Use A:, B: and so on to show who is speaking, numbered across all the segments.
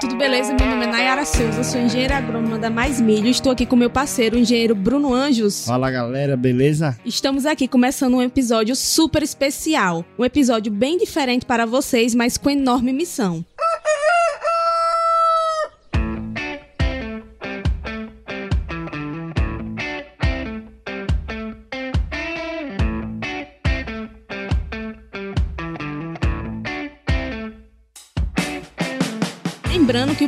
A: tudo beleza? Meu nome é Nayara Souza, sou engenheira agrônoma da Mais Milho. Estou aqui com meu parceiro, o engenheiro Bruno Anjos.
B: Fala galera, beleza?
A: Estamos aqui começando um episódio super especial. Um episódio bem diferente para vocês, mas com enorme missão.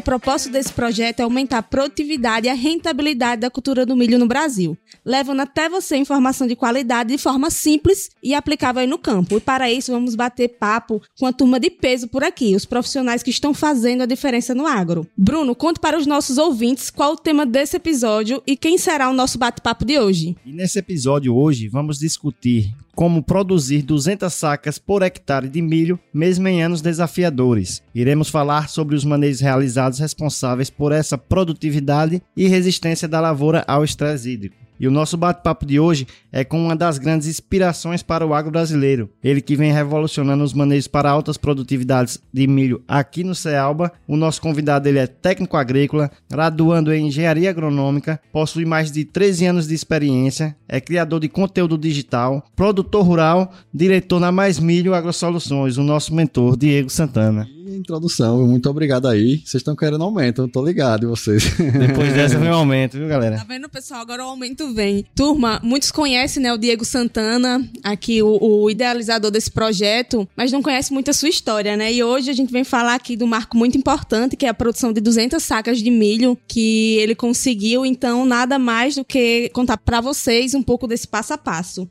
A: O propósito desse projeto é aumentar a produtividade e a rentabilidade da cultura do milho no Brasil, levando até você informação de qualidade de forma simples e aplicável no campo. E para isso vamos bater papo com a turma de peso por aqui, os profissionais que estão fazendo a diferença no agro. Bruno, conte para os nossos ouvintes qual o tema desse episódio e quem será o nosso bate-papo de hoje.
B: E nesse episódio hoje vamos discutir como produzir 200 sacas por hectare de milho, mesmo em anos desafiadores. Iremos falar sobre os manejos realizados responsáveis por essa produtividade e resistência da lavoura ao estresse hídrico. E o nosso bate-papo de hoje é com uma das grandes inspirações para o agro brasileiro. Ele que vem revolucionando os manejos para altas produtividades de milho aqui no Cealba. O nosso convidado ele é técnico agrícola, graduando em engenharia agronômica, possui mais de 13 anos de experiência, é criador de conteúdo digital, produtor rural, diretor na Mais Milho AgroSoluções, o nosso mentor Diego Santana
C: introdução. Muito obrigado aí. Vocês estão querendo aumento, eu tô ligado em vocês.
B: Depois dessa vem o aumento, viu, galera?
A: Tá vendo, pessoal? Agora o aumento vem. Turma, muitos conhecem, né, o Diego Santana, aqui o, o idealizador desse projeto, mas não conhece muito a sua história, né? E hoje a gente vem falar aqui do marco muito importante, que é a produção de 200 sacas de milho que ele conseguiu. Então, nada mais do que contar para vocês um pouco desse passo a passo.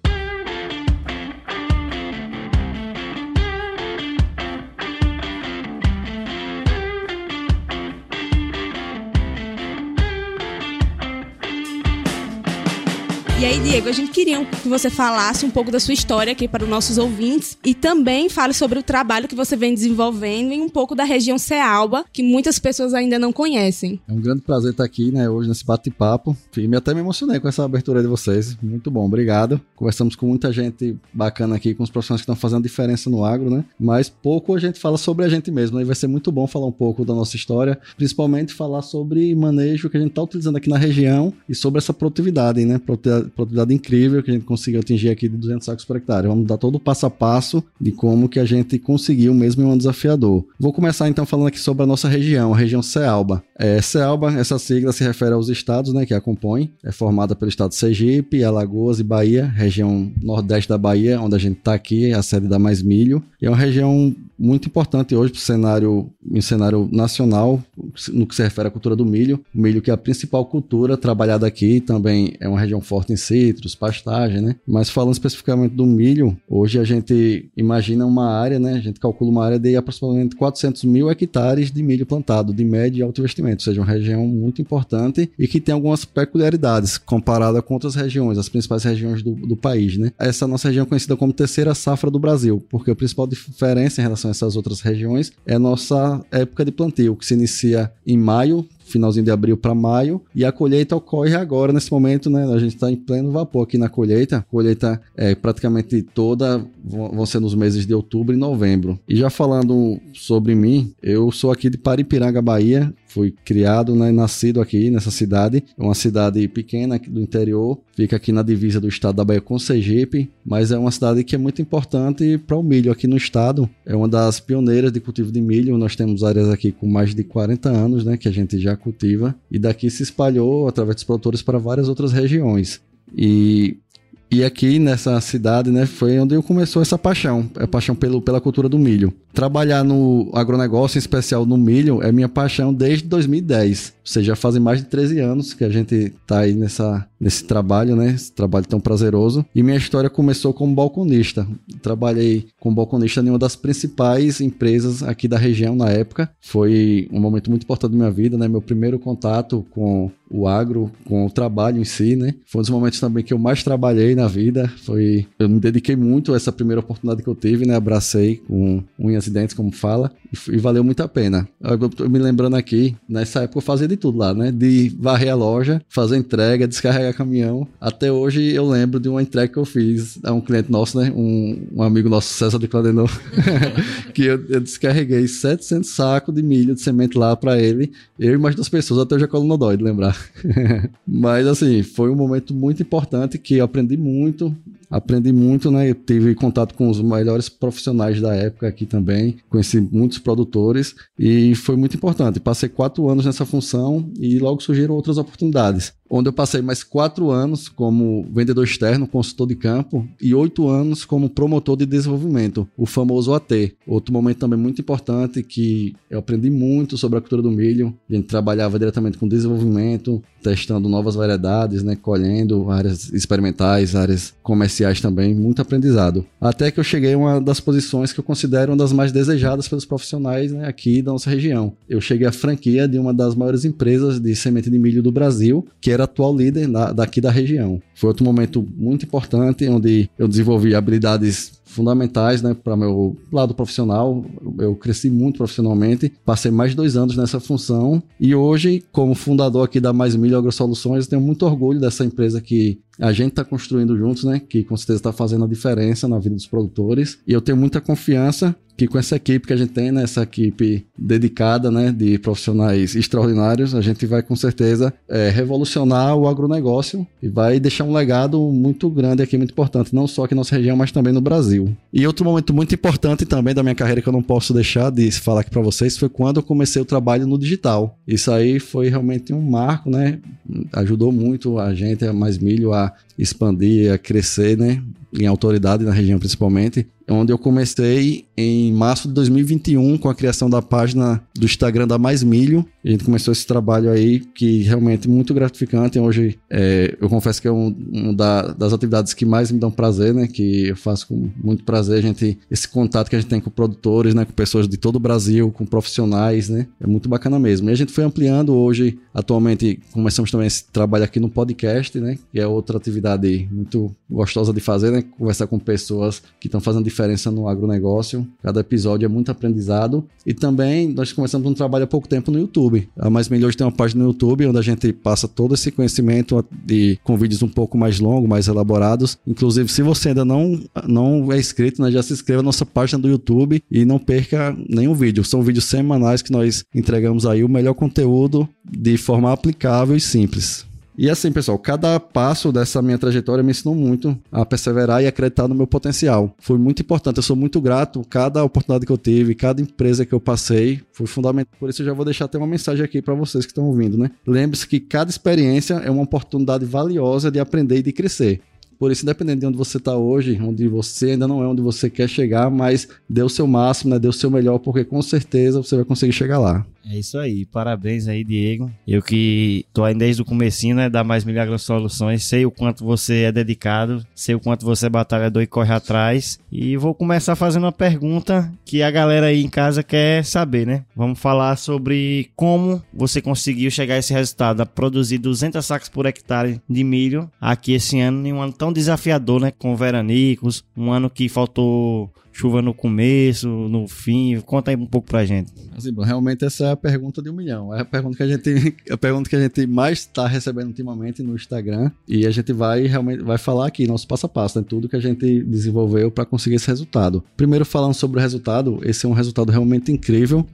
A: E aí, Diego, a gente queria que você falasse um pouco da sua história aqui para os nossos ouvintes e também fale sobre o trabalho que você vem desenvolvendo em um pouco da região Cealba, que muitas pessoas ainda não conhecem.
C: É um grande prazer estar aqui, né, hoje nesse bate-papo. E até me emocionei com essa abertura de vocês. Muito bom, obrigado. Conversamos com muita gente bacana aqui, com os profissionais que estão fazendo diferença no agro, né? Mas pouco a gente fala sobre a gente mesmo, né? E vai ser muito bom falar um pouco da nossa história, principalmente falar sobre manejo que a gente está utilizando aqui na região e sobre essa produtividade, né? produtividade incrível que a gente conseguiu atingir aqui de 200 sacos por hectare. Vamos dar todo o passo a passo de como que a gente conseguiu mesmo em um desafiador. Vou começar então falando aqui sobre a nossa região, a região Cealba. É, Cealba, essa sigla se refere aos estados né, que a compõem. É formada pelo estado de Sergipe, Alagoas e Bahia, região nordeste da Bahia, onde a gente está aqui, a sede da Mais Milho. E é uma região muito importante hoje para o cenário, em cenário nacional, no que se refere à cultura do milho. O milho que é a principal cultura trabalhada aqui, também é uma região forte em citros, pastagem, né? Mas falando especificamente do milho, hoje a gente imagina uma área, né? A gente calcula uma área de aproximadamente 400 mil hectares de milho plantado, de médio e alto investimento, ou seja, uma região muito importante e que tem algumas peculiaridades comparada com outras regiões, as principais regiões do, do país, né? Essa nossa região é conhecida como terceira safra do Brasil, porque a principal diferença em relação essas outras regiões, é a nossa época de plantio, que se inicia em maio, finalzinho de abril para maio, e a colheita ocorre agora, nesse momento, né? A gente está em pleno vapor aqui na colheita. A colheita é praticamente toda, vão ser nos meses de outubro e novembro. E já falando sobre mim, eu sou aqui de Paripiranga, Bahia, fui criado, né, nascido aqui nessa cidade, é uma cidade pequena do interior, fica aqui na divisa do estado da Bahia com Sergipe, mas é uma cidade que é muito importante para o milho aqui no estado. É uma das pioneiras de cultivo de milho. Nós temos áreas aqui com mais de 40 anos, né, que a gente já cultiva, e daqui se espalhou através dos produtores para várias outras regiões. E e aqui nessa cidade, né, foi onde eu começou essa paixão, a paixão pelo, pela cultura do milho. Trabalhar no agronegócio, em especial no milho, é minha paixão desde 2010. Ou seja, fazem mais de 13 anos que a gente tá aí nessa, nesse trabalho, né? Esse trabalho tão prazeroso. E minha história começou como balconista. Trabalhei como balconista em uma das principais empresas aqui da região na época. Foi um momento muito importante da minha vida, né? Meu primeiro contato com o agro, com o trabalho em si, né? Foi um dos momentos também que eu mais trabalhei na vida. Foi, eu me dediquei muito a essa primeira oportunidade que eu tive, né? Abracei com unhas e dentes, como fala, e, e valeu muito a pena. Eu, me lembrando aqui, nessa época eu fazia de tudo lá, né? De varrer a loja, fazer entrega, descarregar carregar caminhão. Até hoje eu lembro de uma entrega que eu fiz a um cliente nosso, né? Um, um amigo nosso, César de Cladenor, que eu, eu, descarreguei 700 sacos de milho de semente lá para ele. Eu e mais duas pessoas, até hoje a coluna dói de lembrar. Mas assim, foi um momento muito importante que eu aprendi muito aprendi muito, né? Eu tive contato com os melhores profissionais da época aqui também, conheci muitos produtores e foi muito importante. Passei quatro anos nessa função e logo surgiram outras oportunidades onde eu passei mais quatro anos como vendedor externo, consultor de campo, e oito anos como promotor de desenvolvimento, o famoso AT. Outro momento também muito importante que eu aprendi muito sobre a cultura do milho. A gente trabalhava diretamente com desenvolvimento, testando novas variedades, né, colhendo áreas experimentais, áreas comerciais também, muito aprendizado. Até que eu cheguei a uma das posições que eu considero uma das mais desejadas pelos profissionais né, aqui da nossa região. Eu cheguei à franquia de uma das maiores empresas de semente de milho do Brasil, que era atual líder daqui da região. Foi outro momento muito importante onde eu desenvolvi habilidades fundamentais né, para meu lado profissional. Eu cresci muito profissionalmente, passei mais de dois anos nessa função e hoje, como fundador aqui da Mais Milho AgroSoluções, tenho muito orgulho dessa empresa que a gente está construindo juntos, né? Que com certeza está fazendo a diferença na vida dos produtores. E eu tenho muita confiança que com essa equipe que a gente tem, né, essa equipe dedicada, né, de profissionais extraordinários, a gente vai com certeza é, revolucionar o agronegócio e vai deixar um legado muito grande aqui, muito importante, não só aqui na nossa região, mas também no Brasil. E outro momento muito importante também da minha carreira que eu não posso deixar de falar aqui para vocês foi quando eu comecei o trabalho no digital. Isso aí foi realmente um marco, né? Ajudou muito a gente, a Mais Milho, a expandir, a crescer, né? Em autoridade na região principalmente onde eu comecei em março de 2021 com a criação da página do Instagram da Mais Milho. A gente começou esse trabalho aí que realmente é muito gratificante. Hoje é, eu confesso que é um, um da, das atividades que mais me dão prazer, né? Que eu faço com muito prazer. A gente esse contato que a gente tem com produtores, né? Com pessoas de todo o Brasil, com profissionais, né? É muito bacana mesmo. E a gente foi ampliando hoje. Atualmente começamos também esse trabalho aqui no podcast, né? Que é outra atividade muito gostosa de fazer, né? Conversar com pessoas que estão fazendo diferença no agronegócio. Cada episódio é muito aprendizado. E também nós começamos um trabalho há pouco tempo no YouTube. A Mais Melhores tem uma página no YouTube onde a gente passa todo esse conhecimento de, com vídeos um pouco mais longos, mais elaborados. Inclusive, se você ainda não, não é inscrito, né, já se inscreva na nossa página do YouTube e não perca nenhum vídeo. São vídeos semanais que nós entregamos aí o melhor conteúdo de forma aplicável e simples. E assim, pessoal, cada passo dessa minha trajetória me ensinou muito a perseverar e acreditar no meu potencial. Foi muito importante, eu sou muito grato. Cada oportunidade que eu tive, cada empresa que eu passei, foi fundamental. Por isso eu já vou deixar até uma mensagem aqui para vocês que estão ouvindo, né? Lembre-se que cada experiência é uma oportunidade valiosa de aprender e de crescer. Por isso, independente de onde você está hoje, onde você ainda não é onde você quer chegar, mas dê o seu máximo, né? dê o seu melhor, porque com certeza você vai conseguir chegar lá.
B: É isso aí, parabéns aí, Diego. Eu que tô aí desde o comecinho, né, da Mais Milagros Soluções, sei o quanto você é dedicado, sei o quanto você é batalhador e corre atrás. E vou começar fazendo uma pergunta que a galera aí em casa quer saber, né? Vamos falar sobre como você conseguiu chegar a esse resultado, a produzir 200 sacos por hectare de milho aqui esse ano, em um ano tão desafiador, né, com veranicos, um ano que faltou chuva no começo, no fim? Conta aí um pouco pra gente.
C: Assim, realmente essa é a pergunta de um milhão. É a pergunta que a gente, a pergunta que a gente mais está recebendo ultimamente no Instagram e a gente vai realmente vai falar aqui nosso passo a passo, né? tudo que a gente desenvolveu para conseguir esse resultado. Primeiro falando sobre o resultado, esse é um resultado realmente incrível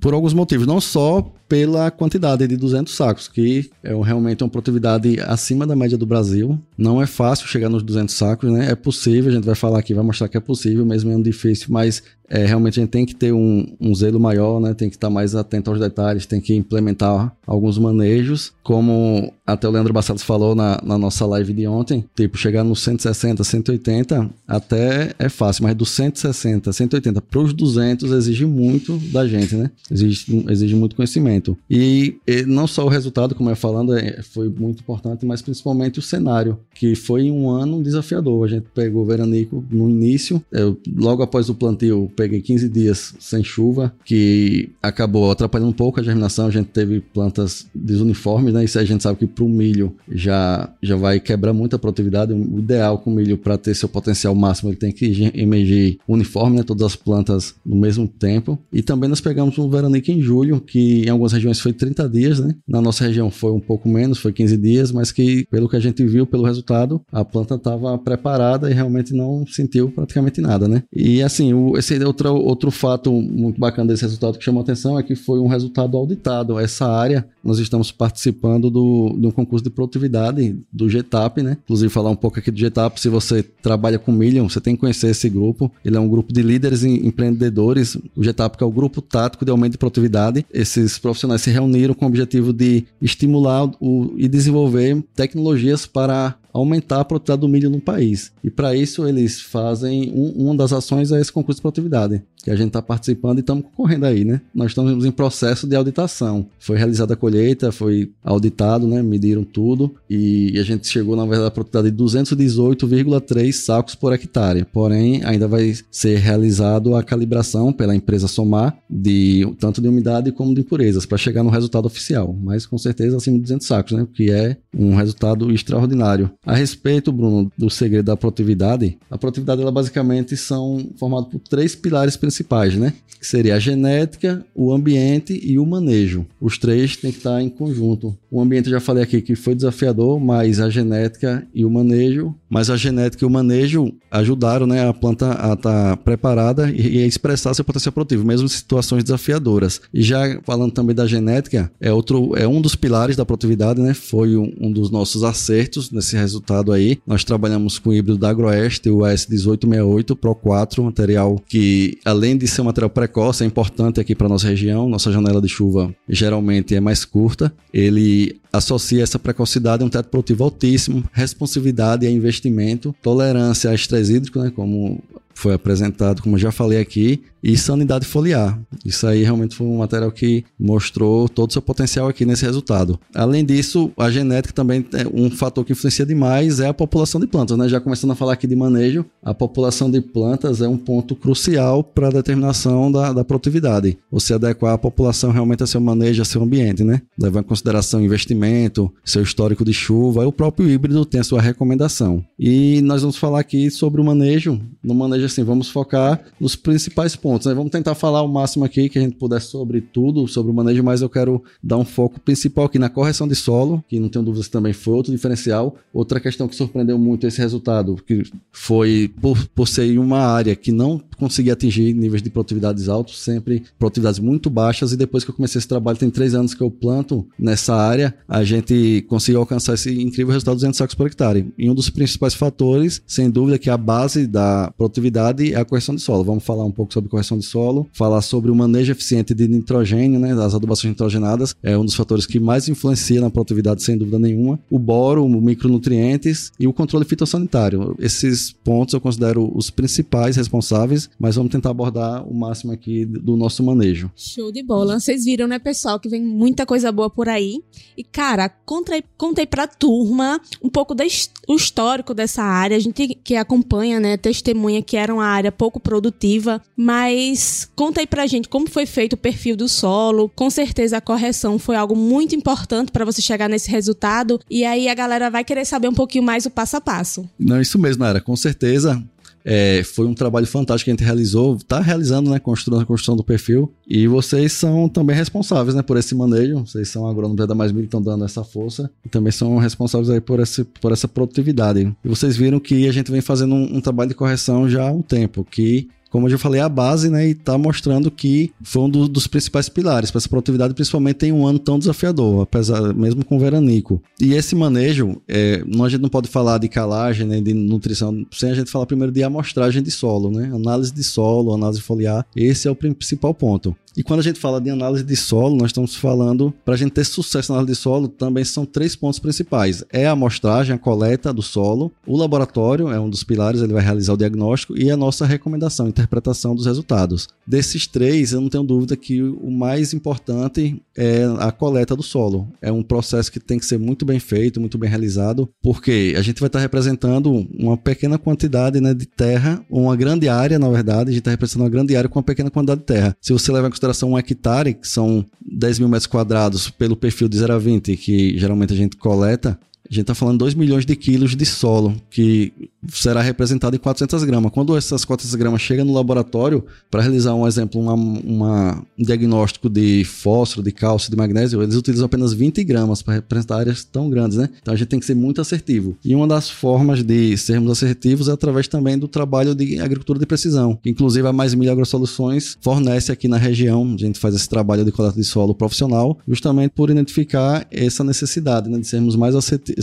C: por alguns motivos, não só pela quantidade de 200 sacos, que é realmente uma produtividade acima da média do Brasil. Não é fácil chegar nos 200 sacos, né? É possível, a gente vai falar aqui, vai mostrar que é possível, mesmo é um difícil, mas é, realmente a gente tem que ter um, um zelo maior, né? Tem que estar mais atento aos detalhes, tem que implementar alguns manejos, como até o Leandro Bassados falou na, na nossa live de ontem, tipo, chegar nos 160, 180 até é fácil, mas dos 160, 180 para os 200 exige muito da gente, né? Exige, exige muito conhecimento. E, e não só o resultado, como eu falando, é, foi muito importante, mas principalmente o cenário, que foi um ano desafiador. A gente pegou veranico no início, eu, logo após o plantio, peguei 15 dias sem chuva, que acabou atrapalhando um pouco a germinação. A gente teve plantas desuniformes, né? Isso a gente sabe que para o milho já, já vai quebrar muito a produtividade. O ideal com o milho para ter seu potencial máximo, ele tem que emergir uniforme, né? Todas as plantas no mesmo tempo. E também nós pegamos um veranico em julho, que em algumas algumas regiões foi 30 dias, né? Na nossa região foi um pouco menos, foi 15 dias, mas que pelo que a gente viu, pelo resultado, a planta estava preparada e realmente não sentiu praticamente nada, né? E assim, o, esse é outro, outro fato muito bacana desse resultado que chamou atenção é que foi um resultado auditado. Essa área, nós estamos participando do, um concurso de produtividade do GTAP, né? Inclusive falar um pouco aqui do GTAP, se você trabalha com Million, você tem que conhecer esse grupo. Ele é um grupo de líderes e empreendedores. O GTAP que é o grupo tático de aumento de produtividade. Esses se reuniram com o objetivo de estimular o, e desenvolver tecnologias para aumentar a produtividade do milho no país. E para isso eles fazem um, uma das ações é esse concurso de produtividade que a gente está participando e estamos concorrendo aí, né? Nós estamos em processo de auditação. Foi realizada a colheita, foi auditado, né? Mediram tudo e a gente chegou, na verdade, a produtividade de 218,3 sacos por hectare. Porém, ainda vai ser realizado a calibração pela empresa Somar de tanto de umidade como de impurezas para chegar no resultado oficial. Mas com certeza acima de 200 sacos, né? Que é um resultado extraordinário. A respeito, Bruno, do segredo da produtividade, a produtividade ela basicamente são formada por três pilares principais né? Que seria a genética, o ambiente e o manejo. Os três têm que estar em conjunto. O ambiente eu já falei aqui que foi desafiador, mas a genética e o manejo, mas a genética e o manejo ajudaram, né, a planta a estar preparada e a expressar seu potencial produtivo, mesmo em situações desafiadoras. E já falando também da genética, é outro, é um dos pilares da produtividade, né? Foi um, um dos nossos acertos nesse resultado aí. Nós trabalhamos com o híbrido da Agroeste, o S1868 Pro 4, material que além além de ser um material precoce, é importante aqui para nossa região, nossa janela de chuva geralmente é mais curta, ele associa essa precocidade a um teto produtivo altíssimo, responsividade a investimento, tolerância a estresse hídrico, né, como foi apresentado, como já falei aqui, e sanidade foliar. Isso aí realmente foi um material que mostrou todo o seu potencial aqui nesse resultado. Além disso, a genética também é um fator que influencia demais é a população de plantas, né? Já começando a falar aqui de manejo, a população de plantas é um ponto crucial para a determinação da, da produtividade. Você adequar a população realmente a seu manejo, a seu ambiente, né? Levar em consideração investimento, seu histórico de chuva, o próprio híbrido tem a sua recomendação. E nós vamos falar aqui sobre o manejo. No manejo, assim, vamos focar nos principais pontos pontos. Né? Vamos tentar falar o máximo aqui que a gente puder sobre tudo, sobre o manejo, mas eu quero dar um foco principal aqui na correção de solo, que não tenho dúvidas também foi outro diferencial. Outra questão que surpreendeu muito esse resultado, que foi por, por ser uma área que não conseguia atingir níveis de produtividades altos, sempre produtividades muito baixas, e depois que eu comecei esse trabalho, tem três anos que eu planto nessa área, a gente conseguiu alcançar esse incrível resultado de 200 sacos por hectare. E um dos principais fatores, sem dúvida, que é a base da produtividade é a correção de solo. Vamos falar um pouco sobre correção de solo, falar sobre o manejo eficiente de nitrogênio, né, das adubações nitrogenadas, é um dos fatores que mais influencia na produtividade, sem dúvida nenhuma. O boro, micronutrientes e o controle fitossanitário. Esses pontos eu considero os principais responsáveis, mas vamos tentar abordar o máximo aqui do nosso manejo.
A: Show de bola. Vocês viram, né, pessoal, que vem muita coisa boa por aí. E, cara, contei, contei pra turma um pouco do histórico dessa área. A gente que acompanha, né, testemunha que era uma área pouco produtiva, mas mas conta aí pra gente como foi feito o perfil do solo. Com certeza a correção foi algo muito importante para você chegar nesse resultado. E aí a galera vai querer saber um pouquinho mais o passo a passo.
C: Não, isso mesmo, Nara. Com certeza. É, foi um trabalho fantástico que a gente realizou, está realizando, né, construindo a construção do perfil. E vocês são também responsáveis, né, por esse manejo. Vocês são agrônomos da Mais Milho, estão dando essa força e também são responsáveis aí por, esse, por essa produtividade. E vocês viram que a gente vem fazendo um, um trabalho de correção já há um tempo, que como eu já falei, a base, né? E está mostrando que foi um do, dos principais pilares para essa produtividade, principalmente em um ano tão desafiador, apesar mesmo com o veranico. E esse manejo, é, a gente não pode falar de calagem, né, de nutrição, sem a gente falar primeiro de amostragem de solo, né? Análise de solo, análise foliar, esse é o principal ponto. E quando a gente fala de análise de solo, nós estamos falando, para a gente ter sucesso na análise de solo, também são três pontos principais. É a amostragem, a coleta do solo, o laboratório é um dos pilares, ele vai realizar o diagnóstico, e a nossa recomendação, interpretação dos resultados. Desses três, eu não tenho dúvida que o mais importante é a coleta do solo. É um processo que tem que ser muito bem feito, muito bem realizado, porque a gente vai estar representando uma pequena quantidade né, de terra, uma grande área, na verdade, a gente está representando uma grande área com uma pequena quantidade de terra. Se você levar em consideração um hectare, que são 10 mil metros quadrados pelo perfil de 0 a 20, que geralmente a gente coleta, a gente está falando 2 milhões de quilos de solo, que será representado em 400 gramas. Quando essas 400 gramas chegam no laboratório, para realizar um exemplo, uma, uma, um diagnóstico de fósforo, de cálcio, de magnésio, eles utilizam apenas 20 gramas para representar áreas tão grandes, né? Então a gente tem que ser muito assertivo. E uma das formas de sermos assertivos é através também do trabalho de agricultura de precisão, inclusive a Mais Milha Agrosoluções fornece aqui na região. A gente faz esse trabalho de coleta de solo profissional, justamente por identificar essa necessidade né, de sermos mais assertivos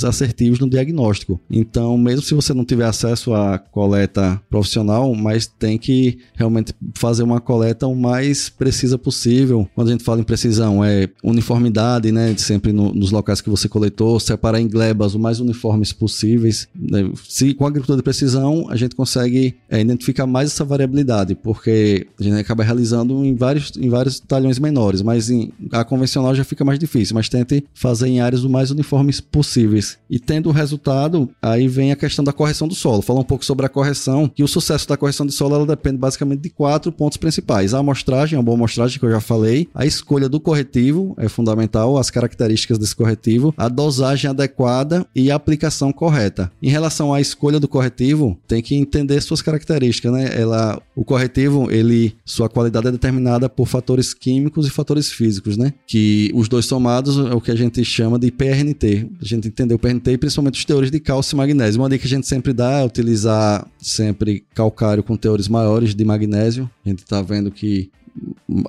C: no diagnóstico. Então, mesmo se você não tiver acesso à coleta profissional, mas tem que realmente fazer uma coleta o mais precisa possível. Quando a gente fala em precisão, é uniformidade, né? Sempre no, nos locais que você coletou, separar em glebas o mais uniformes possíveis. Né? Se com a agricultura de precisão, a gente consegue é, identificar mais essa variabilidade, porque a gente acaba realizando em vários, em vários talhões menores, mas em, a convencional já fica mais difícil, mas tente fazer em áreas o mais uniformes possíveis. E tendo o resultado, aí vem a questão da correção do solo. Falar um pouco sobre a correção, que o sucesso da correção de solo ela depende basicamente de quatro pontos principais. A amostragem, a boa amostragem que eu já falei, a escolha do corretivo é fundamental, as características desse corretivo, a dosagem adequada e a aplicação correta. Em relação à escolha do corretivo, tem que entender suas características, né? Ela, o corretivo, ele, sua qualidade é determinada por fatores químicos e fatores físicos, né? Que os dois somados é o que a gente chama de PRNT. A gente entendeu o PRNT e principalmente os teores de cálcio e magnésio. Uma dica que a gente sempre dá é utilizar sempre calcário com teores maiores de magnésio. A gente está vendo que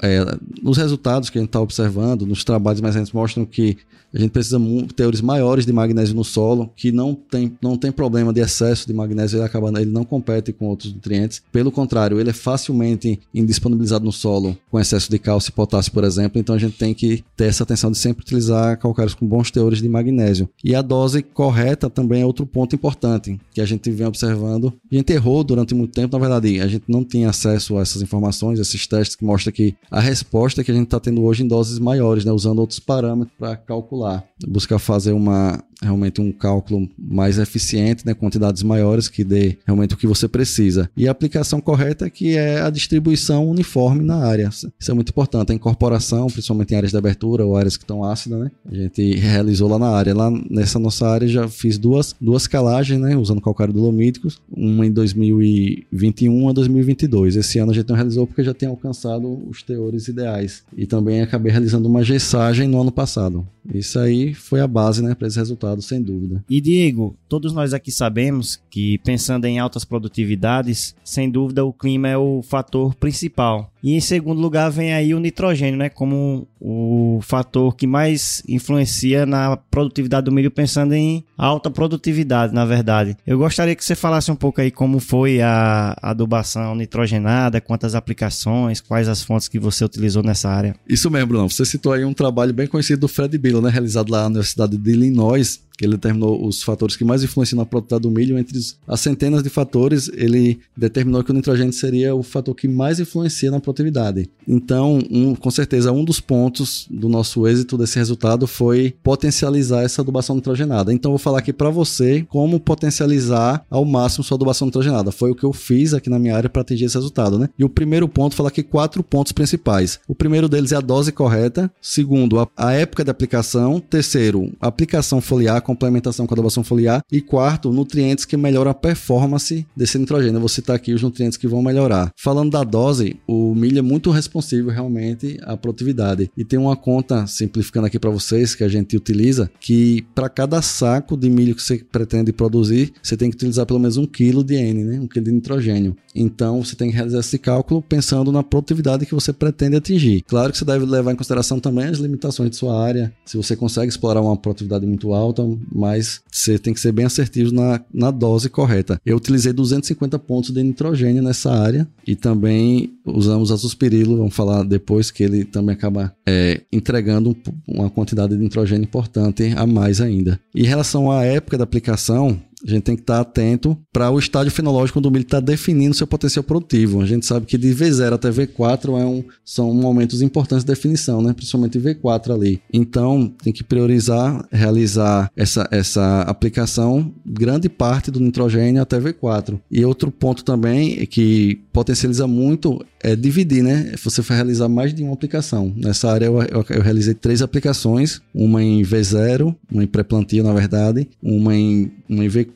C: é, nos resultados que a gente está observando, nos trabalhos mais recentes, mostram que a gente precisa de teores maiores de magnésio no solo, que não tem, não tem problema de excesso de magnésio, ele, acaba, ele não compete com outros nutrientes. Pelo contrário, ele é facilmente indisponibilizado no solo com excesso de cálcio e potássio, por exemplo. Então a gente tem que ter essa atenção de sempre utilizar calcários com bons teores de magnésio. E a dose correta também é outro ponto importante que a gente vem observando. A gente errou durante muito tempo, na verdade, a gente não tinha acesso a essas informações, esses testes que mostram que a resposta que a gente está tendo hoje em doses maiores, né, usando outros parâmetros para calcular, buscar fazer uma realmente um cálculo mais eficiente, né, quantidades maiores que dê realmente o que você precisa. E a aplicação correta que é a distribuição uniforme na área. Isso é muito importante. A incorporação, principalmente em áreas de abertura ou áreas que estão ácidas, né? A gente realizou lá na área. Lá nessa nossa área já fiz duas, duas calagens, né, usando calcário dolomíticos, uma em 2021 a 2022. Esse ano a gente não realizou porque já tem alcançado os teores ideais. E também acabei realizando uma gessagem no ano passado. Isso aí foi a base, né, para esse resultado sem dúvida.
B: E Diego, todos nós aqui sabemos que pensando em altas produtividades, sem dúvida o clima é o fator principal. E em segundo lugar vem aí o nitrogênio, né, como o fator que mais influencia na produtividade do milho, pensando em alta produtividade, na verdade. Eu gostaria que você falasse um pouco aí como foi a adubação nitrogenada, quantas aplicações, quais as fontes que você utilizou nessa área.
C: Isso mesmo, Bruno. Você citou aí um trabalho bem conhecido do Fred Bill, né, realizado lá na Universidade de Illinois, えっ? Ele determinou os fatores que mais influenciam na produtividade do milho. Entre as centenas de fatores, ele determinou que o nitrogênio seria o fator que mais influencia na produtividade. Então, um, com certeza, um dos pontos do nosso êxito desse resultado foi potencializar essa adubação nitrogenada. Então, vou falar aqui para você como potencializar ao máximo sua adubação nitrogenada. Foi o que eu fiz aqui na minha área para atingir esse resultado, né? E o primeiro ponto, falar aqui quatro pontos principais. O primeiro deles é a dose correta. Segundo, a, a época de aplicação. Terceiro, aplicação foliar complementação com a adubação foliar. E quarto, nutrientes que melhoram a performance desse nitrogênio. Eu vou citar aqui os nutrientes que vão melhorar. Falando da dose, o milho é muito responsivo realmente à produtividade. E tem uma conta, simplificando aqui para vocês, que a gente utiliza, que para cada saco de milho que você pretende produzir, você tem que utilizar pelo menos um quilo de N, né? um quilo de nitrogênio. Então você tem que realizar esse cálculo pensando na produtividade que você pretende atingir. Claro que você deve levar em consideração também as limitações de sua área. Se você consegue explorar uma produtividade muito alta, mas você tem que ser bem assertivo na, na dose correta. Eu utilizei 250 pontos de nitrogênio nessa área e também usamos azospirilo, vamos falar depois que ele também acaba é, entregando uma quantidade de nitrogênio importante a mais ainda. Em relação à época da aplicação, a gente tem que estar atento para o estágio fenológico do milho estar definindo seu potencial produtivo. A gente sabe que de V0 até V4 é um, são momentos importantes de definição, né? principalmente V4 ali. Então, tem que priorizar, realizar essa, essa aplicação, grande parte do nitrogênio até V4. E outro ponto também é que potencializa muito é dividir, né? Você vai realizar mais de uma aplicação. Nessa área eu, eu, eu realizei três aplicações, uma em V0, uma em pré-plantio, na verdade, uma em, uma em V4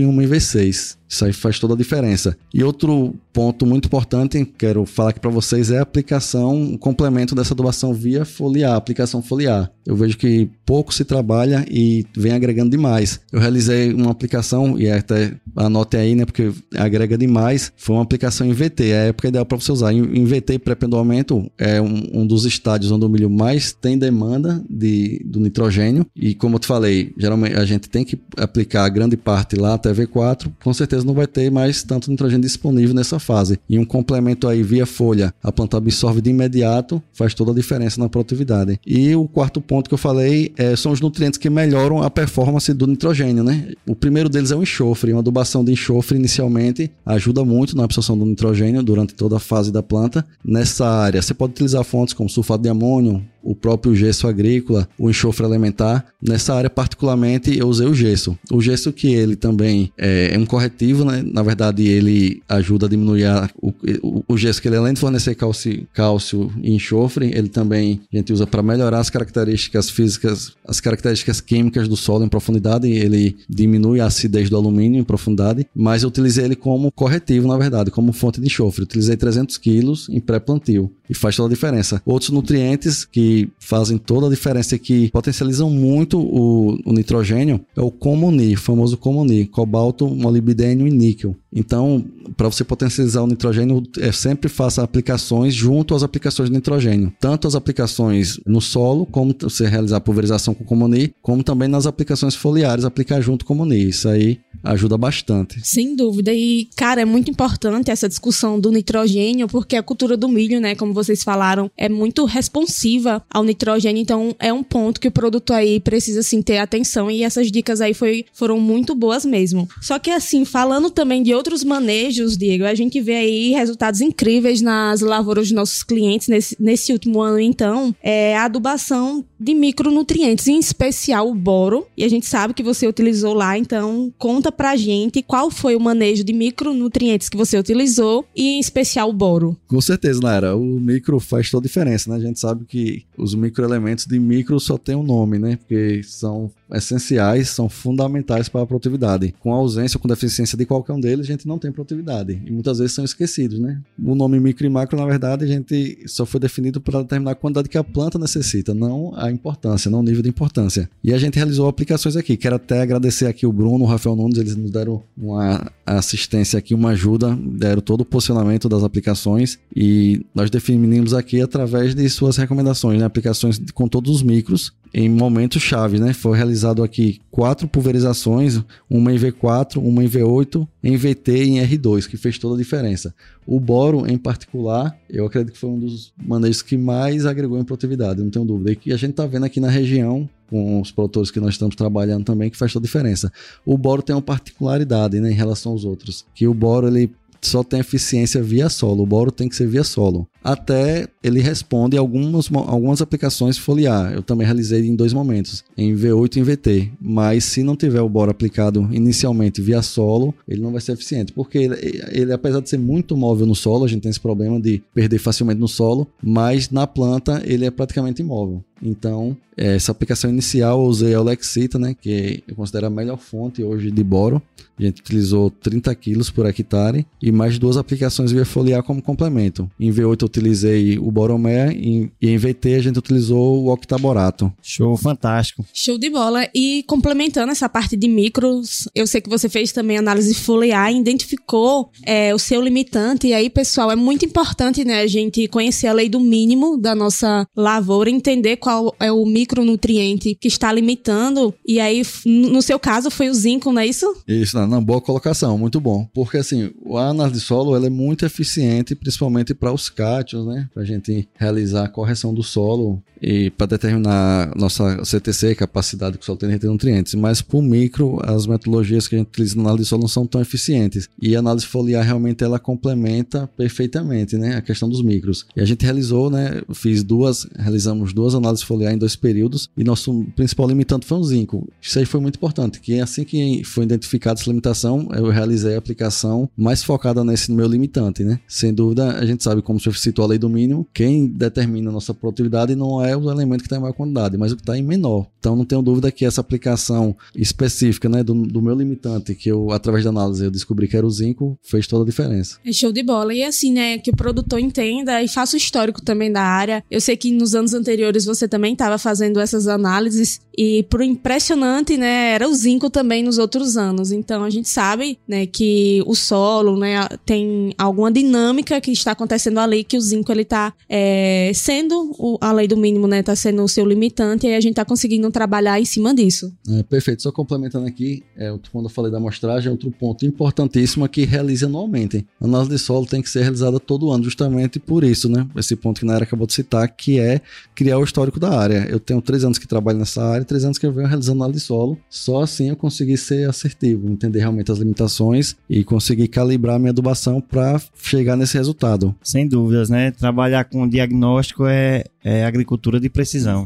C: e uma em V6. Isso aí faz toda a diferença. E outro ponto muito importante, quero falar aqui para vocês, é a aplicação, o complemento dessa adubação via foliar, aplicação foliar. Eu vejo que pouco se trabalha e vem agregando demais. Eu realizei uma aplicação, e até anote aí, né, porque agrega demais, foi uma aplicação em VT, é a época ideal para você usar. Em VT pré-pendoamento é um, um, dos estádios onde o milho mais tem demanda de, do nitrogênio, e como eu te falei, geralmente a gente tem que aplicar grande parte lá até V4, com certeza não vai ter mais tanto nitrogênio disponível nessa fase. E um complemento aí via folha, a planta absorve de imediato, faz toda a diferença na produtividade. E o quarto ponto que eu falei é, são os nutrientes que melhoram a performance do nitrogênio, né? O primeiro deles é o enxofre. Uma adubação de enxofre inicialmente ajuda muito na absorção do nitrogênio durante toda a fase da planta. Nessa área, você pode utilizar fontes como sulfato de amônio, o próprio gesso agrícola, o enxofre elementar. Nessa área, particularmente, eu usei o gesso. O gesso que ele também é, é um corretivo, né? Na verdade, ele ajuda a diminuir a, o, o, o, gesso que ele, além de fornecer cálcio, cálcio e enxofre, ele também a gente usa para melhorar as características físicas, as características químicas do solo em profundidade. Ele diminui a acidez do alumínio em profundidade, mas eu utilizei ele como corretivo, na verdade, como fonte de enxofre. Eu utilizei 300 quilos em pré-plantio e faz toda a diferença. Outros nutrientes que fazem toda a diferença e que potencializam muito o, o nitrogênio é o comoni, o famoso comoni, cobalto, molibdênio e níquel. Então, para você potencializar o nitrogênio, é sempre faça aplicações junto às aplicações de nitrogênio. Tanto as aplicações no solo, como você realizar pulverização com comoni, como também nas aplicações foliares, aplicar junto com comoni. Isso aí ajuda bastante.
A: Sem dúvida. E, cara, é muito importante essa discussão do nitrogênio, porque a cultura do milho, né, como vocês falaram, é muito responsiva ao nitrogênio. Então, é um ponto que o produtor aí precisa, sim, ter atenção. E essas dicas aí foi, foram muito boas mesmo. Só que, assim, falando também de manejos, Diego, a gente vê aí resultados incríveis nas lavouras dos nossos clientes nesse, nesse último ano, então, é a adubação de micronutrientes, em especial o boro. E a gente sabe que você utilizou lá, então conta pra gente qual foi o manejo de micronutrientes que você utilizou e em especial o boro.
C: Com certeza, Naira. O micro faz toda a diferença, né? A gente sabe que os microelementos de micro só tem um nome, né? Porque são essenciais, são fundamentais para a produtividade. Com a ausência ou com deficiência de qualquer um deles, a gente não tem produtividade. E muitas vezes são esquecidos, né? O nome micro e macro, na verdade, a gente só foi definido para determinar a quantidade que a planta necessita, não a importância, não o nível de importância. E a gente realizou aplicações aqui. Quero até agradecer aqui o Bruno, o Rafael Nunes, eles nos deram uma assistência aqui, uma ajuda, deram todo o posicionamento das aplicações e nós definimos aqui através de suas recomendações, né? aplicações com todos os micros em momentos chave, né? Foi realizado aqui quatro pulverizações, uma em V4, uma em V8, em VT e em R2, que fez toda a diferença. O boro, em particular, eu acredito que foi um dos manejos que mais agregou em produtividade, não tenho dúvida. E a gente está vendo aqui na região, com os produtores que nós estamos trabalhando também, que faz toda a diferença. O boro tem uma particularidade né, em relação aos outros, que o boro ele só tem eficiência via solo. O boro tem que ser via solo. Até ele responde algumas, algumas aplicações foliar. Eu também realizei em dois momentos, em V8 e em VT. Mas se não tiver o boro aplicado inicialmente via solo, ele não vai ser eficiente. Porque ele, ele, apesar de ser muito móvel no solo, a gente tem esse problema de perder facilmente no solo, mas na planta ele é praticamente imóvel. Então, essa aplicação inicial eu usei a Olexita, né, que eu considero a melhor fonte hoje de boro. A gente utilizou 30 quilos por hectare e mais duas aplicações via foliar como complemento. Em V8 eu utilizei o Boromé e em VT a gente utilizou o Octaborato.
B: Show, fantástico.
A: Show de bola. E complementando essa parte de micros, eu sei que você fez também análise foliar e identificou é, o seu limitante. E aí, pessoal, é muito importante né, a gente conhecer a lei do mínimo da nossa lavoura, entender qual é o micronutriente que está limitando. E aí, no seu caso, foi o zinco, não é isso?
C: Isso, não, não boa colocação, muito bom. Porque assim, a análise de solo ela é muito eficiente, principalmente para os né? Para a gente realizar a correção do solo e para determinar nossa CTC, capacidade que o solo tem de reter nutrientes. Mas para o micro, as metodologias que a gente utiliza na análise de solo não são tão eficientes. E a análise foliar realmente ela complementa perfeitamente, né? A questão dos micros. E a gente realizou, né? Fiz duas, realizamos duas análises foliar em dois períodos e nosso principal limitante foi o zinco. Isso aí foi muito importante, que assim que foi identificada essa limitação, eu realizei a aplicação mais focada nesse meu limitante, né? Sem dúvida, a gente sabe como você citou a lei do mínimo, quem determina a nossa produtividade não é o elemento que está em maior quantidade, mas o que está em menor. Então não tenho dúvida que essa aplicação específica, né, do, do, meu limitante, que eu, através da análise, eu descobri que era o zinco, fez toda a diferença.
A: É show de bola. E assim, né, que o produtor entenda e faça o histórico também da área. Eu sei que nos anos anteriores você também estava fazendo essas análises e por impressionante, né, era o zinco também nos outros anos. Então a gente sabe, né, que o solo, né, tem alguma dinâmica que está acontecendo ali que o zinco ele está é, sendo o, a lei do mínimo, né, está sendo o seu limitante e a gente está conseguindo trabalhar em cima disso.
C: É, perfeito. Só complementando aqui, é, quando eu falei da amostragem, outro ponto importantíssimo é que realize anualmente. A análise de solo tem que ser realizada todo ano, justamente por isso, né? Esse ponto que a Naira acabou de citar, que é criar o histórico da área. Eu tenho três anos que trabalho nessa área, três anos que eu venho realizando análise de solo. Só assim eu consegui ser assertivo, entender realmente as limitações e conseguir calibrar a minha adubação para chegar nesse resultado.
B: Sem dúvidas, né? Trabalhar com diagnóstico é, é agricultura de precisão.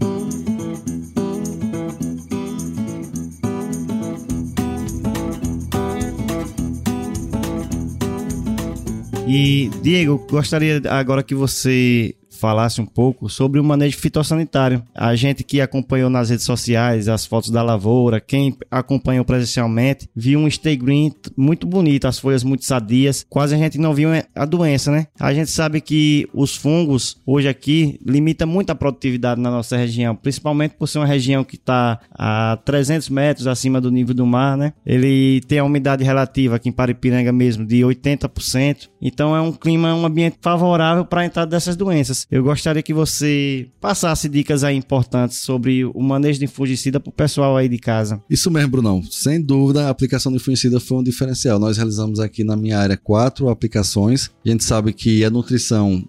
B: E, Diego, gostaria agora que você falasse um pouco sobre o manejo fitossanitário. A gente que acompanhou nas redes sociais as fotos da lavoura, quem acompanhou presencialmente, viu um stay green muito bonito, as folhas muito sadias, quase a gente não viu a doença, né? A gente sabe que os fungos hoje aqui limita muito a produtividade na nossa região, principalmente por ser uma região que está a 300 metros acima do nível do mar, né? Ele tem a umidade relativa aqui em Paripiranga mesmo de 80%, então é um clima, um ambiente favorável para a entrada dessas doenças eu gostaria que você passasse dicas aí importantes sobre o manejo de fungicida para o pessoal aí de casa.
C: Isso mesmo, Brunão. Sem dúvida, a aplicação de fungicida foi um diferencial. Nós realizamos aqui na minha área quatro aplicações. A gente sabe que a nutrição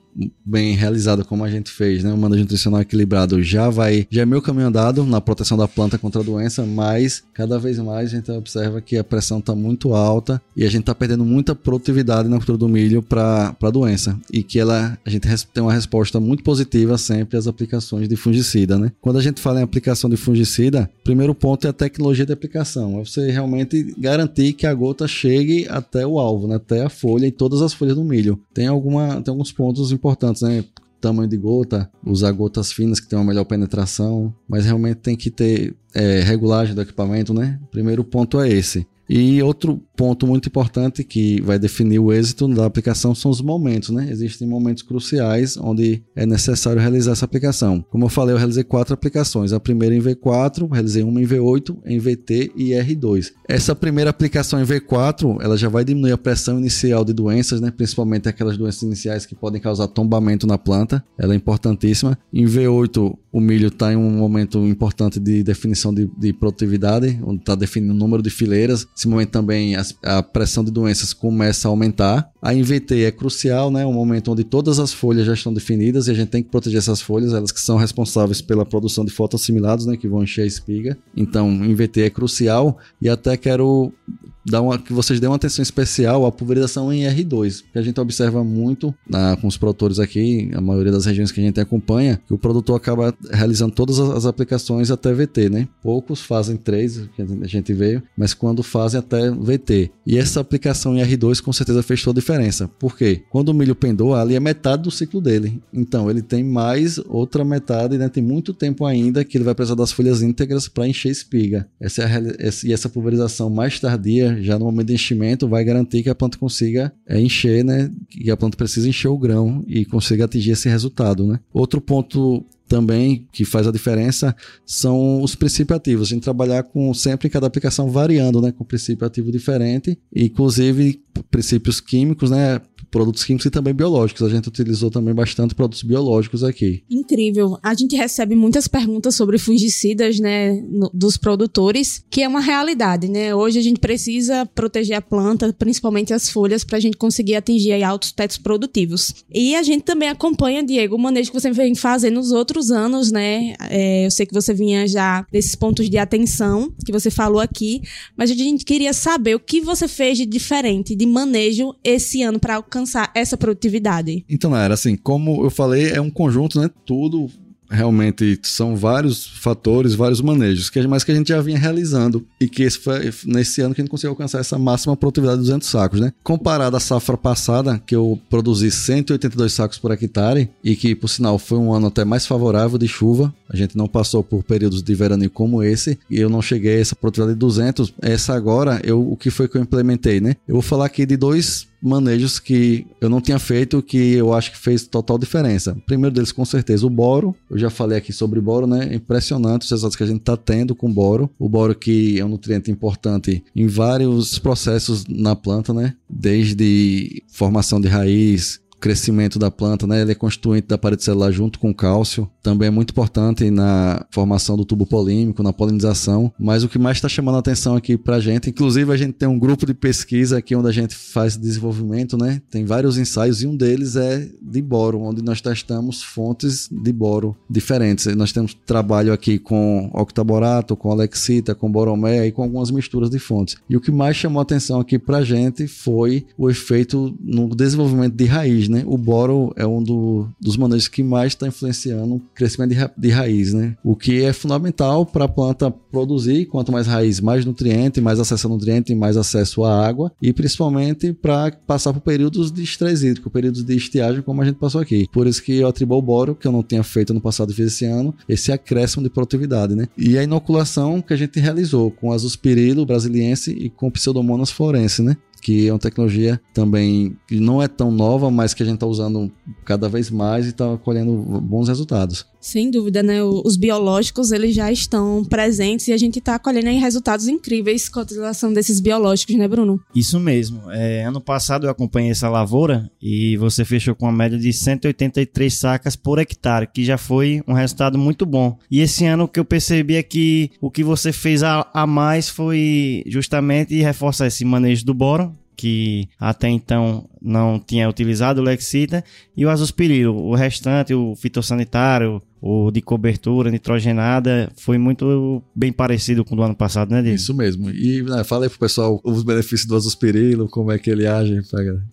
C: bem realizada como a gente fez, né? O manejo nutricional equilibrado já vai, já é meu caminho andado na proteção da planta contra a doença, mas cada vez mais a gente observa que a pressão está muito alta e a gente está perdendo muita produtividade na cultura do milho para a doença e que ela a gente tem uma resposta muito positiva sempre às aplicações de fungicida, né? Quando a gente fala em aplicação de fungicida, primeiro ponto é a tecnologia de aplicação, é você realmente garantir que a gota chegue até o alvo, né? até a folha e todas as folhas do milho. Tem alguma tem alguns pontos importantes, né? Tamanho de gota, usar gotas finas que tem uma melhor penetração, mas realmente tem que ter é, regulagem do equipamento, né? Primeiro ponto é esse. E outro ponto muito importante que vai definir o êxito da aplicação são os momentos, né? Existem momentos cruciais onde é necessário realizar essa aplicação. Como eu falei, eu realizei quatro aplicações. A primeira em V4, realizei uma em V8, em VT e R2. Essa primeira aplicação em V4, ela já vai diminuir a pressão inicial de doenças, né? Principalmente aquelas doenças iniciais que podem causar tombamento na planta. Ela é importantíssima. Em V8, o milho está em um momento importante de definição de, de produtividade, onde está definindo o número de fileiras. Nesse momento também a pressão de doenças começa a aumentar. A INVT é crucial, né? Um momento onde todas as folhas já estão definidas e a gente tem que proteger essas folhas, elas que são responsáveis pela produção de fotoassimilados, né? Que vão encher a espiga. Então, INVT é crucial e até quero dar uma, que vocês dêem uma atenção especial à pulverização em R2, que a gente observa muito na, com os produtores aqui, a maioria das regiões que a gente acompanha, que o produtor acaba realizando todas as, aplicações até VT, né? Poucos fazem três, que a gente veio, mas quando fazem até VT. E essa aplicação em R2 com certeza fez toda a diferença. Por quê? Quando o milho pendou, ali é metade do ciclo dele. Então ele tem mais outra metade, né? Tem muito tempo ainda que ele vai precisar das folhas íntegras para encher espiga. Essa é a, e essa pulverização mais tardia já no momento de enchimento, vai garantir que a planta consiga é, encher, né? Que a planta precisa encher o grão e consiga atingir esse resultado, né? Outro ponto também que faz a diferença são os princípios ativos. A gente trabalhar com sempre cada aplicação variando, né, com princípio ativo diferente, inclusive princípios químicos, né, produtos químicos e também biológicos. A gente utilizou também bastante produtos biológicos aqui.
A: Incrível. A gente recebe muitas perguntas sobre fungicidas, né, no, dos produtores, que é uma realidade, né? Hoje a gente precisa proteger a planta, principalmente as folhas, para a gente conseguir atingir aí, altos tetos produtivos. E a gente também acompanha, Diego, o manejo que você vem fazendo nos outros anos, né? É, eu sei que você vinha já desses pontos de atenção que você falou aqui, mas a gente queria saber o que você fez de diferente de manejo esse ano para alcançar essa produtividade.
C: Então, era assim, como eu falei, é um conjunto, né? Tudo realmente são vários fatores, vários manejos, que, mas que a gente já vinha realizando e que esse foi nesse ano que a gente conseguiu alcançar essa máxima produtividade de 200 sacos, né? Comparado à safra passada, que eu produzi 182 sacos por hectare e que, por sinal, foi um ano até mais favorável de chuva, a gente não passou por períodos de verão como esse e eu não cheguei a essa produtividade de 200. Essa agora, eu, o que foi que eu implementei, né? Eu vou falar aqui de dois manejos que eu não tinha feito que eu acho que fez total diferença. Primeiro deles, com certeza, o boro. Eu já falei aqui sobre boro, né? Impressionante os resultados que a gente está tendo com boro. O boro que é um nutriente importante em vários processos na planta, né? Desde formação de raiz, crescimento da planta, né? Ele é constituinte da parede celular junto com o cálcio. Também é muito importante na formação do tubo polímico, na polinização. Mas o que mais está chamando a atenção aqui para a gente, inclusive a gente tem um grupo de pesquisa aqui onde a gente faz desenvolvimento, né? Tem vários ensaios e um deles é de boro, onde nós testamos fontes de boro diferentes. Nós temos trabalho aqui com octaborato, com alexita, com boromé e com algumas misturas de fontes. E o que mais chamou a atenção aqui para a gente foi o efeito no desenvolvimento de raiz, né? O boro é um do, dos manejos que mais está influenciando o crescimento de, ra de, raiz, né? O que é fundamental para a planta produzir, quanto mais raiz, mais nutriente, mais acesso a nutriente, mais acesso à água e principalmente para passar por períodos de estresse hídrico, períodos de estiagem como a gente passou aqui. Por isso que eu atribuo o boro, que eu não tinha feito no passado e fiz esse ano, esse acréscimo de produtividade, né? E a inoculação que a gente realizou com azospirilo brasiliense e com pseudomonas florense, né? Que é uma tecnologia também que não é tão nova, mas que a gente está usando cada vez mais e está colhendo bons resultados.
A: Sem dúvida, né? Os biológicos eles já estão presentes e a gente está colhendo resultados incríveis com a utilização desses biológicos, né, Bruno?
B: Isso mesmo. É, ano passado eu acompanhei essa lavoura e você fechou com uma média de 183 sacas por hectare, que já foi um resultado muito bom. E esse ano o que eu percebi é que o que você fez a, a mais foi justamente reforçar esse manejo do boro, que até então não tinha utilizado o Lexita, e o azospirilo. O restante, o fitossanitário, o de cobertura nitrogenada foi muito bem parecido com o do ano passado, né, Diego?
C: Isso mesmo. E né, fala aí pro pessoal os benefícios do azospirilo, como é que ele age.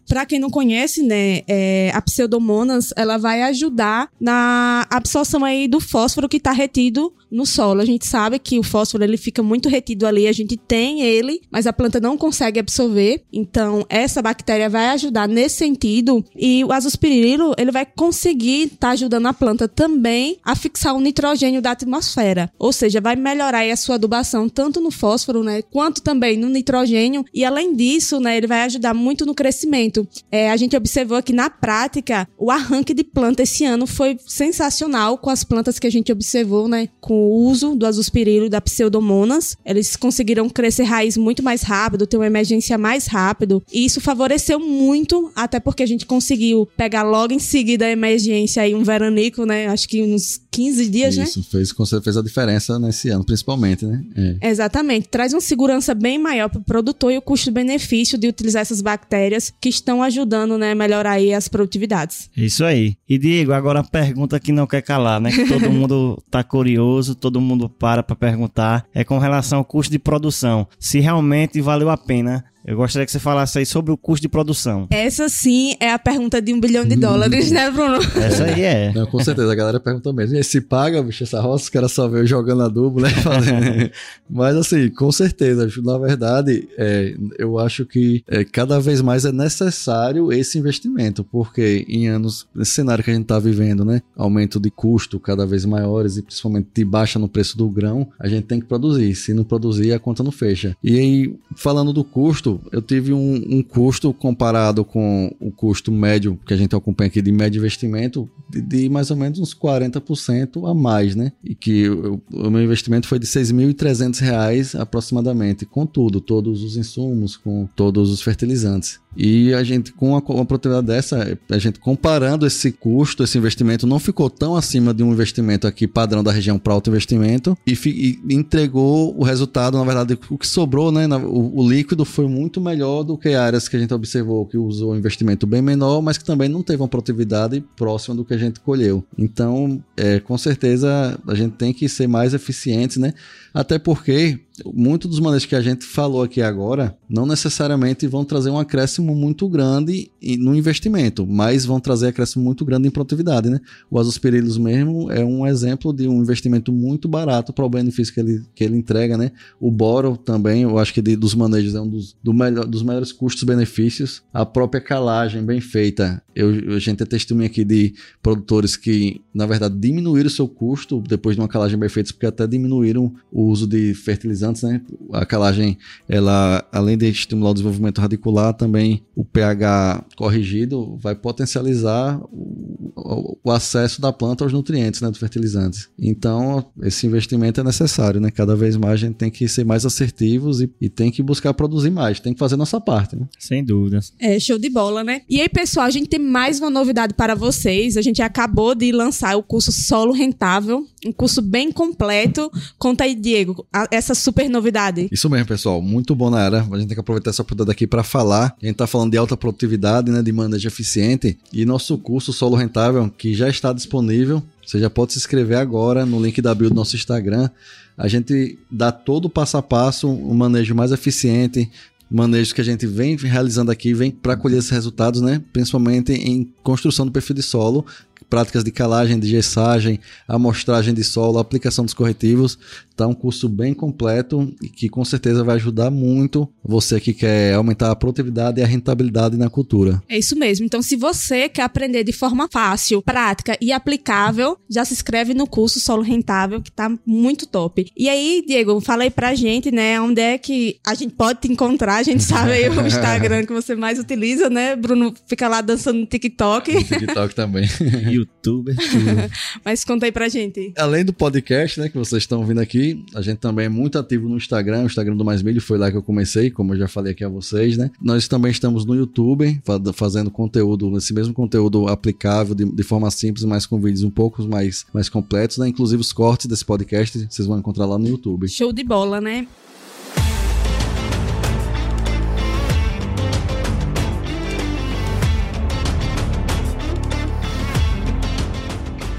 A: Para quem não conhece, né, é, a pseudomonas, ela vai ajudar na absorção aí do fósforo que está retido no solo. A gente sabe que o fósforo ele fica muito retido ali, a gente tem ele, mas a planta não consegue absorver. Então, essa bactéria vai ajudar nesse sentido e o azospirilo, ele vai conseguir estar tá ajudando a planta também a fixar o nitrogênio da atmosfera. Ou seja, vai melhorar a sua adubação tanto no fósforo, né, quanto também no nitrogênio. E além disso, né, ele vai ajudar muito no crescimento. É, a gente observou que na prática, o arranque de planta esse ano foi sensacional com as plantas que a gente observou, né, com o uso do azospirilo e da pseudomonas. Eles conseguiram crescer raiz muito mais rápido, ter uma emergência mais rápido. E isso favoreceu muito, até porque a gente conseguiu pegar logo em seguida a emergência aí um veranico, né? Acho que uns 15 dias,
C: Isso,
A: né?
C: Isso, fez, com certeza a diferença nesse ano, principalmente, né?
A: É. Exatamente. Traz uma segurança bem maior para o produtor e o custo-benefício de utilizar essas bactérias que estão ajudando, né, a melhorar aí as produtividades.
B: Isso aí. E Diego, agora a pergunta que não quer calar, né? Que todo mundo tá curioso, todo mundo para para perguntar, é com relação ao custo de produção. Se realmente valeu a pena eu gostaria que você falasse aí sobre o custo de produção.
A: Essa sim é a pergunta de um bilhão de dólares, né, Bruno?
B: Essa aí é.
C: Não, com certeza, a galera pergunta mesmo. E se paga, bicho, essa roça? Os caras só veio jogando adubo, né? Mas assim, com certeza, na verdade, é, eu acho que é, cada vez mais é necessário esse investimento, porque em anos, nesse cenário que a gente está vivendo, né? Aumento de custo cada vez maiores e principalmente de baixa no preço do grão, a gente tem que produzir. Se não produzir, a conta não fecha. E aí, falando do custo, eu tive um, um, custo comparado com o custo médio que a gente acompanha aqui de médio investimento de, de mais ou menos uns 40% a mais, né? E que eu, o meu investimento foi de R$ 6.300 aproximadamente, com tudo, todos os insumos, com todos os fertilizantes. E a gente, com uma, uma produtividade dessa, a gente comparando esse custo, esse investimento, não ficou tão acima de um investimento aqui padrão da região para alto investimento e, e, entregou o resultado, na verdade, o que sobrou, né? Na, o, o, líquido foi muito melhor do que áreas que a gente observou que usou um investimento bem menor, mas que também não teve uma produtividade próxima do que a gente colheu. Então, é, com certeza, a gente tem que ser mais eficientes, né? Até porque muito dos manejos que a gente falou aqui agora não necessariamente vão trazer um acréscimo muito grande no investimento, mas vão trazer acréscimo muito grande em produtividade, né? O azospirilos mesmo é um exemplo de um investimento muito barato para o benefício que ele, que ele entrega, né? O boro também, eu acho que de, dos manejos é um dos, do melhor, dos melhores custos-benefícios. A própria calagem bem feita, eu, a gente é testemunha aqui de produtores que, na verdade, diminuíram o seu custo depois de uma calagem bem feita, porque até diminuíram o uso de fertilizantes antes, né? A calagem, ela, além de estimular o desenvolvimento radicular, também o pH corrigido vai potencializar o, o acesso da planta aos nutrientes, né? Dos fertilizantes. Então, esse investimento é necessário, né? Cada vez mais a gente tem que ser mais assertivos e, e tem que buscar produzir mais, tem que fazer nossa parte, né?
B: Sem dúvidas.
A: É, show de bola, né? E aí, pessoal, a gente tem mais uma novidade para vocês. A gente acabou de lançar o curso Solo Rentável, um curso bem completo. Conta aí, Diego, essa super super novidade.
C: Isso mesmo, pessoal. Muito bom na era. A gente tem que aproveitar essa oportunidade aqui para falar. A gente está falando de alta produtividade, né, de manejo eficiente. E nosso curso Solo Rentável, que já está disponível, você já pode se inscrever agora no link da bio do nosso Instagram. A gente dá todo o passo a passo, um manejo mais eficiente, manejos que a gente vem realizando aqui, vem para colher esses resultados, né? Principalmente em construção do perfil de solo, práticas de calagem, de gessagem, amostragem de solo, aplicação dos corretivos. Tá um curso bem completo e que com certeza vai ajudar muito você que quer aumentar a produtividade e a rentabilidade na cultura.
A: É isso mesmo. Então, se você quer aprender de forma fácil, prática e aplicável, já se inscreve no curso Solo Rentável, que tá muito top. E aí, Diego, fala aí pra gente, né, onde é que a gente pode te encontrar. A gente sabe aí o Instagram que você mais utiliza, né? Bruno fica lá dançando no TikTok.
C: No TikTok também.
B: Youtuber.
A: Mas conta aí pra gente.
C: Além do podcast, né, que vocês estão ouvindo aqui, a gente também é muito ativo no Instagram. O Instagram do Mais Milho foi lá que eu comecei, como eu já falei aqui a vocês, né? Nós também estamos no YouTube, fazendo conteúdo, esse mesmo conteúdo aplicável de, de forma simples, mas com vídeos um pouco mais, mais completos, né? Inclusive os cortes desse podcast, vocês vão encontrar lá no YouTube.
A: Show de bola, né?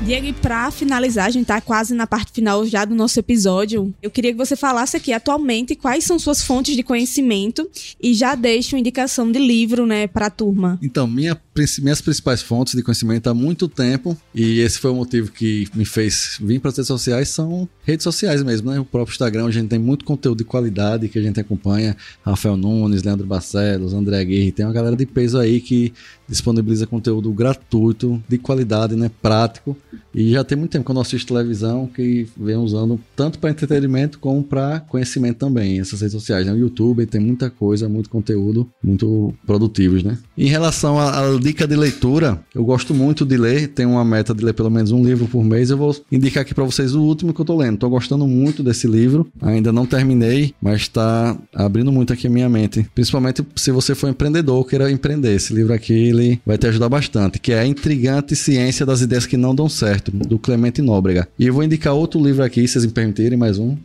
A: Diego, e para finalizar, a gente tá quase na parte final já do nosso episódio. Eu queria que você falasse aqui atualmente quais são suas fontes de conhecimento e já deixe uma indicação de livro, né, para a turma.
C: Então, minha, minhas principais fontes de conhecimento há muito tempo, e esse foi o motivo que me fez vir para as redes sociais, são redes sociais mesmo, né? O próprio Instagram, a gente tem muito conteúdo de qualidade que a gente acompanha. Rafael Nunes, Leandro Barcelos, André Aguirre, tem uma galera de peso aí que disponibiliza conteúdo gratuito, de qualidade, né, prático. E já tem muito tempo que eu não assisto televisão, que vem usando tanto para entretenimento como para conhecimento também, essas redes sociais. Né? O YouTube tem muita coisa, muito conteúdo, muito produtivos, né? Em relação à, dica de leitura, eu gosto muito de ler, tenho uma meta de ler pelo menos um livro por mês. Eu vou indicar aqui para vocês o último que eu tô lendo. Tô gostando muito desse livro, ainda não terminei, mas está abrindo muito aqui a minha mente. Principalmente se você for empreendedor, queira empreender. Esse livro aqui ele vai te ajudar bastante, que é a intrigante ciência das ideias que não dão certo, do Clemente Nóbrega. E eu vou indicar outro livro aqui, se vocês me permitirem, mais um.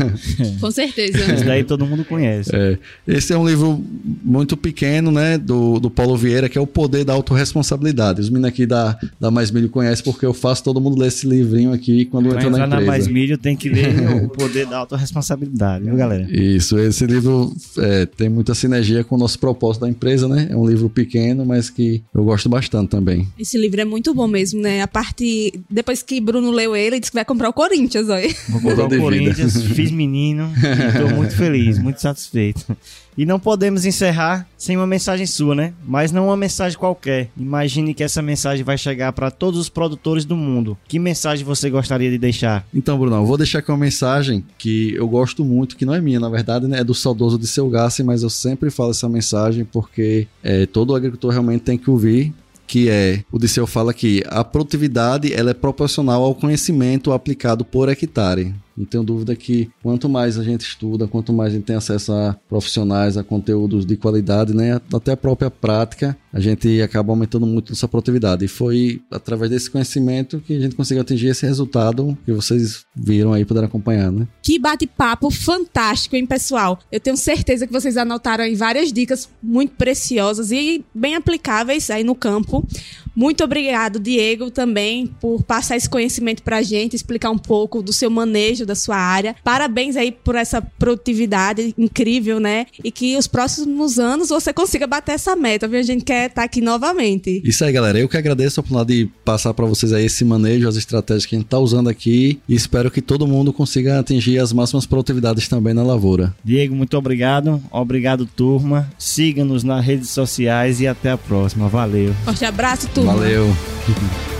A: Com certeza.
B: Esse daí todo mundo conhece.
C: É. Esse é um livro muito pequeno, né, do, do Paulo Vieira, que é O Poder da Autoresponsabilidade. Os meninos aqui da, da Mais Milho conhecem porque eu faço todo mundo ler esse livrinho aqui quando entra na empresa.
B: na Mais Milho tem que ler O Poder da Autoresponsabilidade, viu, galera?
C: Isso, esse livro é, tem muita sinergia com o nosso propósito da empresa, né? É um livro pequeno, mas que eu gosto bastante também.
A: Esse livro é muito bom mesmo, né? A parte. Depois que Bruno leu ele, disse que vai comprar o Corinthians, olha.
B: Vou comprar o Corinthians, fiz menino, estou muito feliz, muito satisfeito. E não podemos encerrar sem uma mensagem sua, né? Mas não uma mensagem qualquer. Imagine que essa mensagem vai chegar para todos os produtores do mundo. Que mensagem você gostaria de deixar?
C: Então, Bruno, eu vou deixar aqui uma mensagem que eu gosto muito, que não é minha, na verdade, né? É do saudoso de seu Gassi, mas eu sempre falo essa mensagem porque é, todo agricultor realmente tem que ouvir que é, o Disseu fala que a produtividade ela é proporcional ao conhecimento aplicado por hectare. Não tenho dúvida que quanto mais a gente estuda, quanto mais a gente tem acesso a profissionais, a conteúdos de qualidade, né, até a própria prática, a gente acaba aumentando muito nossa produtividade. E foi através desse conhecimento que a gente conseguiu atingir esse resultado que vocês viram aí, puderam acompanhar, né?
A: Que bate-papo fantástico, hein, pessoal? Eu tenho certeza que vocês anotaram aí várias dicas muito preciosas e bem aplicáveis aí no campo. Muito obrigado, Diego, também, por passar esse conhecimento pra gente, explicar um pouco do seu manejo da sua área. Parabéns aí por essa produtividade incrível, né? E que os próximos anos você consiga bater essa meta, viu? A gente quer estar tá aqui novamente.
C: Isso aí, galera. Eu que agradeço a oportunidade de passar para vocês aí esse manejo, as estratégias que a gente tá usando aqui e espero que todo mundo consiga atingir as máximas produtividades também na lavoura.
B: Diego, muito obrigado. Obrigado, turma. Siga-nos nas redes sociais e até a próxima. Valeu.
A: Forte abraço, turma.
C: Valeu.